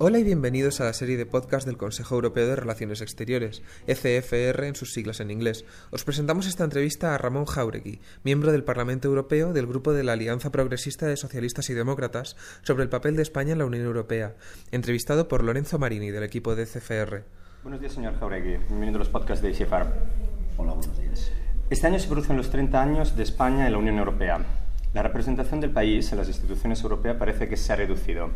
Hola y bienvenidos a la serie de podcast del Consejo Europeo de Relaciones Exteriores, ECFR en sus siglas en inglés. Os presentamos esta entrevista a Ramón Jauregui, miembro del Parlamento Europeo del grupo de la Alianza Progresista de Socialistas y Demócratas, sobre el papel de España en la Unión Europea, entrevistado por Lorenzo Marini del equipo de ECFR. Buenos días, señor Jauregui. Bienvenido a los podcasts de ECFR. Hola, buenos días. Este año se producen los 30 años de España en la Unión Europea. La representación del país en las instituciones europeas parece que se ha reducido.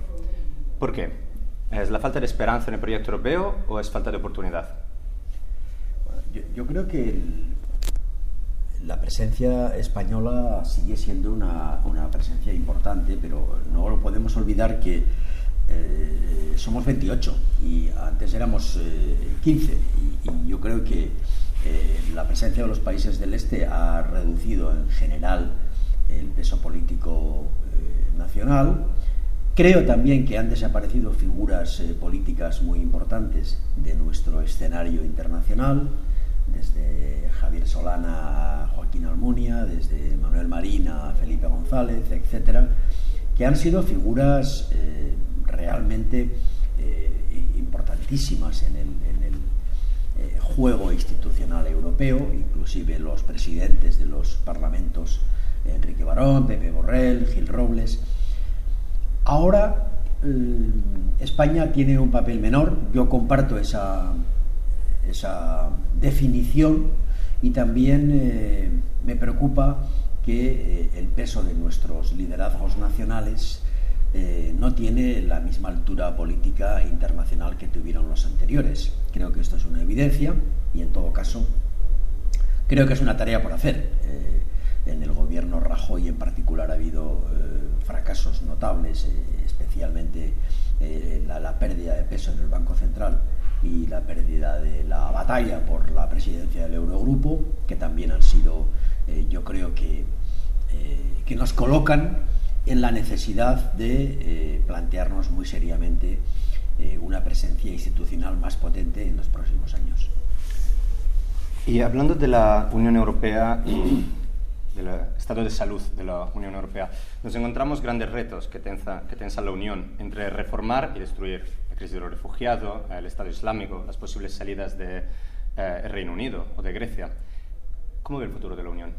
¿Por qué? ¿Es la falta de esperanza en el proyecto europeo o es falta de oportunidad? yo, creo que la presencia española sigue siendo una, presencia importante, pero no lo podemos olvidar que eh, somos 28 y antes éramos 15 eh, y, yo creo que eh, la presencia de los países del este ha reducido en general el peso político nacional Creo también que han desaparecido figuras eh, políticas muy importantes de nuestro escenario internacional, desde Javier Solana a Joaquín Almunia, desde Manuel Marina a Felipe González, etcétera, que han sido figuras eh, realmente eh, importantísimas en el, en el juego institucional europeo, inclusive los presidentes de los parlamentos Enrique Barón, Pepe Borrell, Gil Robles Ahora eh, España tiene un papel menor, yo comparto esa, esa definición y también eh, me preocupa que eh, el peso de nuestros liderazgos nacionales no tiene la misma altura política internacional que tuvieron los anteriores. Creo que esto es una evidencia y en todo caso creo que es una tarea por hacer. En el gobierno Rajoy en particular ha habido fracasos notables, eh, especialmente eh, la, pérdida de peso en el Banco Central y la pérdida de la batalla por la presidencia del Eurogrupo, que también han sido, eh, yo creo que, que nos colocan en la necesidad de plantearnos muy seriamente una presencia institucional más potente en los próximos años. Y hablando de la Unión Europea del estado de salud de la Unión Europea, nos encontramos grandes retos que tensa, que tensa la Unión entre reformar y destruir la crisis de los refugiados, el Estado Islámico, las posibles salidas del de, eh, Reino Unido o de Grecia. ¿Cómo ve el futuro de la Unión?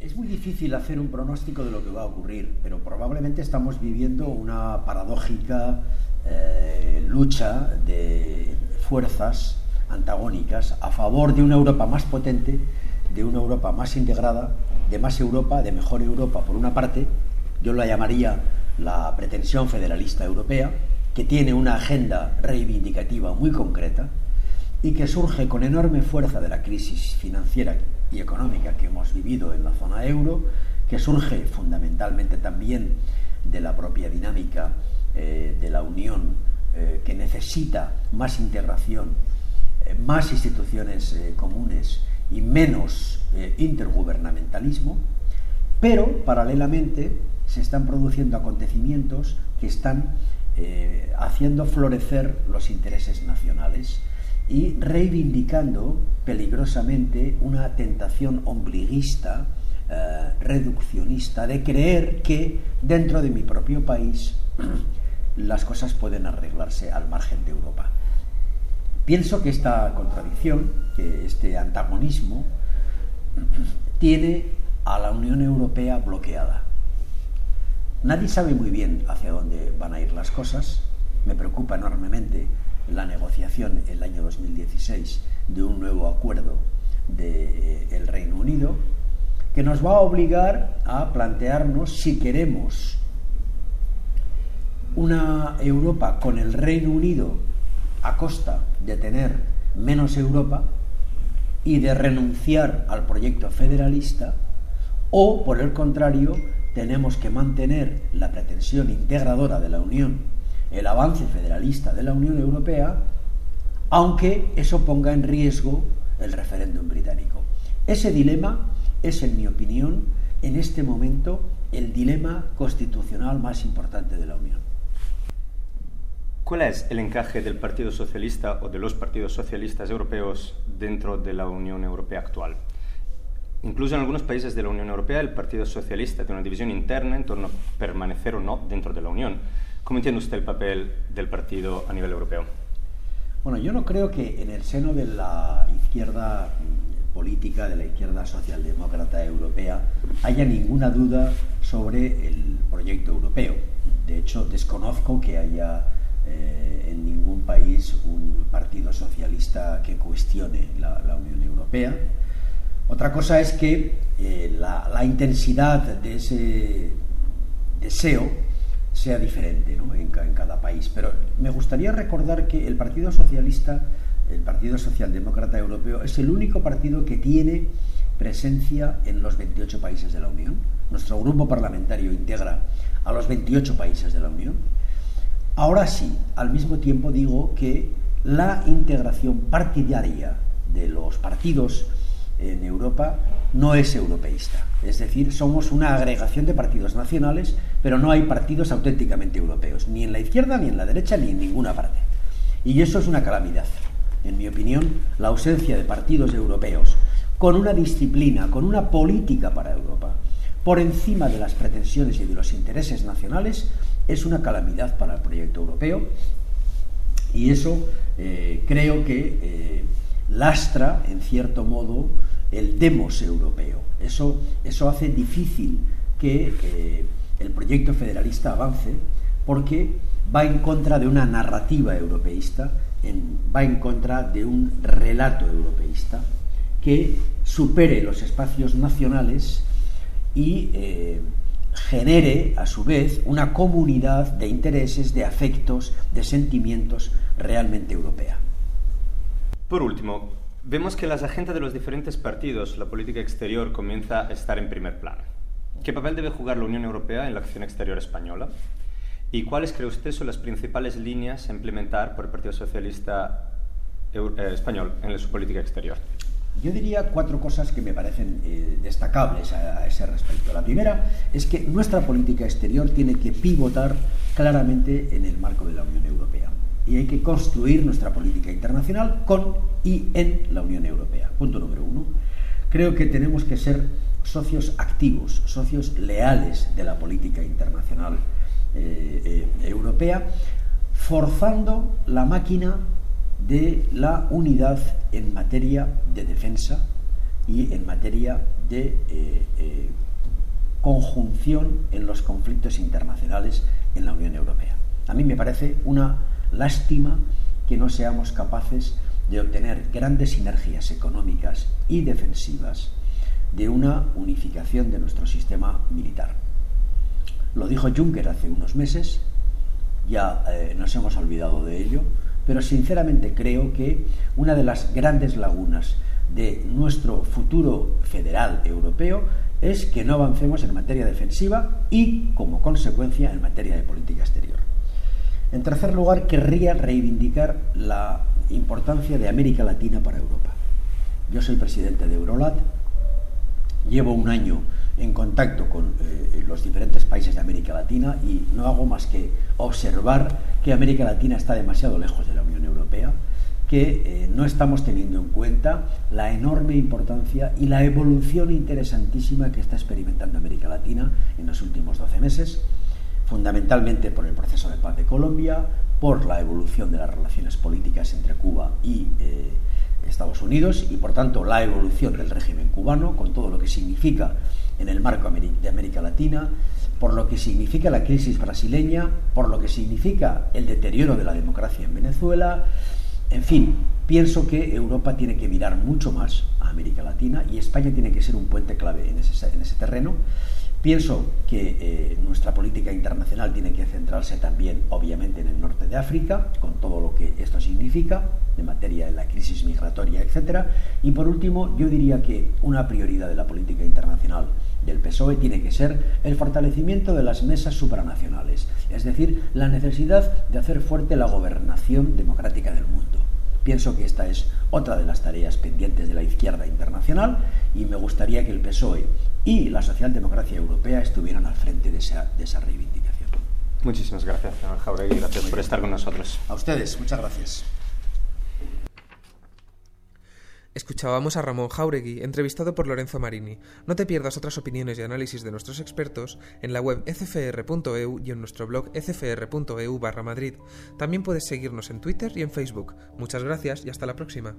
Es muy difícil hacer un pronóstico de lo que va a ocurrir, pero probablemente estamos viviendo una paradójica eh, lucha de fuerzas antagónicas a favor de una Europa más potente de una Europa más integrada, de más Europa, de mejor Europa, por una parte, yo la llamaría la pretensión federalista europea, que tiene una agenda reivindicativa muy concreta y que surge con enorme fuerza de la crisis financiera y económica que hemos vivido en la zona euro, que surge fundamentalmente también de la propia dinámica eh, de la Unión, eh, que necesita más integración, eh, más instituciones comunes y menos eh, intergubernamentalismo, pero paralelamente se están produciendo acontecimientos que están eh, haciendo florecer los intereses nacionales y reivindicando peligrosamente una tentación ombliguista, eh, reduccionista, de creer que dentro de mi propio país las cosas pueden arreglarse al margen de Europa. Pienso que esta contradicción, que este antagonismo, tiene a la Unión Europea bloqueada. Nadie sabe muy bien hacia dónde van a ir las cosas. Me preocupa enormemente la negociación el año 2016 de un nuevo acuerdo del Reino Unido, que nos va a obligar a plantearnos si queremos una Europa con el Reino Unido a costa de tener menos Europa y de renunciar al proyecto federalista, o por el contrario, tenemos que mantener la pretensión integradora de la Unión, el avance federalista de la Unión Europea, aunque eso ponga en riesgo el referéndum británico. Ese dilema es, en mi opinión, en este momento el dilema constitucional más importante de la Unión. ¿Cuál es el encaje del Partido Socialista o de los partidos socialistas europeos dentro de la Unión Europea actual? Incluso en algunos países de la Unión Europea el Partido Socialista tiene una división interna en torno a permanecer o no dentro de la Unión. ¿Cómo entiende usted el papel del partido a nivel europeo? Bueno, yo no creo que en el seno de la izquierda política, de la izquierda socialdemócrata europea, haya ninguna duda sobre el proyecto europeo. De hecho, desconozco que haya eh, en ningún país un partido socialista que cuestione la, Unión Europea. Otra cosa es que eh, la, intensidad de ese deseo sea diferente en, cada país. Pero me gustaría recordar que el Partido Socialista, el Partido Socialdemócrata Europeo, es el único partido que tiene presencia en los 28 países de la Unión. Nuestro grupo parlamentario integra a los 28 países de la Unión. Ahora sí, al mismo tiempo digo que la integración partidaria de los partidos en Europa no es europeísta. Es decir, somos una agregación de partidos nacionales, pero no hay partidos auténticamente europeos, ni en la izquierda, ni en la derecha, ni en ninguna parte. Y eso es una calamidad. En mi opinión, la ausencia de partidos europeos con una disciplina, con una política para Europa, por encima de las pretensiones y de los intereses nacionales, es una calamidad para el proyecto europeo. Y eso eh, creo que eh, lastra, en cierto modo, el demos europeo. Eso, eso hace difícil que eh, el proyecto federalista avance porque va en contra de una narrativa europeísta, va en contra de un relato europeísta que supere los espacios nacionales y genere, a su vez, una comunidad de intereses, de afectos, de sentimientos realmente europea. Por último, vemos que las agendas de los diferentes partidos, la política exterior, comienza a estar en primer plano. ¿Qué papel debe jugar la Unión Europea en la acción exterior española? ¿Y cuáles cree usted son las principales líneas a implementar por el Partido Socialista eh, Español en su política exterior? Yo diría cuatro cosas que me parecen eh, destacables a, ese respecto. La primera es que nuestra política exterior tiene que pivotar claramente en el marco de la Unión Europea y hay que construir nuestra política internacional con y en la Unión Europea. Punto número uno. Creo que tenemos que ser socios activos, socios leales de la política internacional eh, eh, europea, forzando la máquina de la unidad en materia de defensa y en materia de eh, conjunción en los conflictos internacionales en la Unión Europea. A mí me parece una Lástima que no seamos capaces de obtener grandes sinergias económicas y defensivas de una unificación de nuestro sistema militar. Lo dijo Juncker hace unos meses, ya eh, nos hemos olvidado de ello, pero sinceramente creo que una de las grandes lagunas de nuestro futuro federal europeo es que no avancemos en materia defensiva y, como consecuencia, en materia de política exterior. En tercer lugar, querría reivindicar la importancia de América Latina para Europa. Yo soy presidente de Eurolat, llevo un año en contacto con eh, los diferentes países de América Latina y no hago más que observar que América Latina está demasiado lejos de la Unión Europea, que eh, no estamos teniendo en cuenta la enorme importancia y la evolución interesantísima que está experimentando América Latina en los últimos 12 meses fundamentalmente por el proceso de paz de Colombia, por la evolución de las relaciones políticas entre Cuba y eh, Estados Unidos y, por tanto, la evolución del régimen cubano, con todo lo que significa en el marco de América Latina, por lo que significa la crisis brasileña, por lo que significa el deterioro de la democracia en Venezuela. En fin, pienso que Europa tiene que mirar mucho más a América Latina y España tiene que ser un puente clave en ese, en ese terreno. Pienso que eh, nuestra política internacional tiene que centrarse también, obviamente, en el norte de África, con todo lo que esto significa, en materia de la crisis migratoria, etc. Y por último, yo diría que una prioridad de la política internacional del PSOE tiene que ser el fortalecimiento de las mesas supranacionales, es decir, la necesidad de hacer fuerte la gobernación democrática del mundo. Pienso que esta es otra de las tareas pendientes de la izquierda internacional y me gustaría que el PSOE y la socialdemocracia europea estuvieran al frente de esa, de esa reivindicación. Muchísimas gracias, señor Jauregui. Gracias por estar con nosotros. A ustedes, muchas gracias. Escuchábamos a Ramón Jauregui, entrevistado por Lorenzo Marini. No te pierdas otras opiniones y análisis de nuestros expertos en la web ecfr.eu y en nuestro blog ecfr.eu barra Madrid. También puedes seguirnos en Twitter y en Facebook. Muchas gracias y hasta la próxima.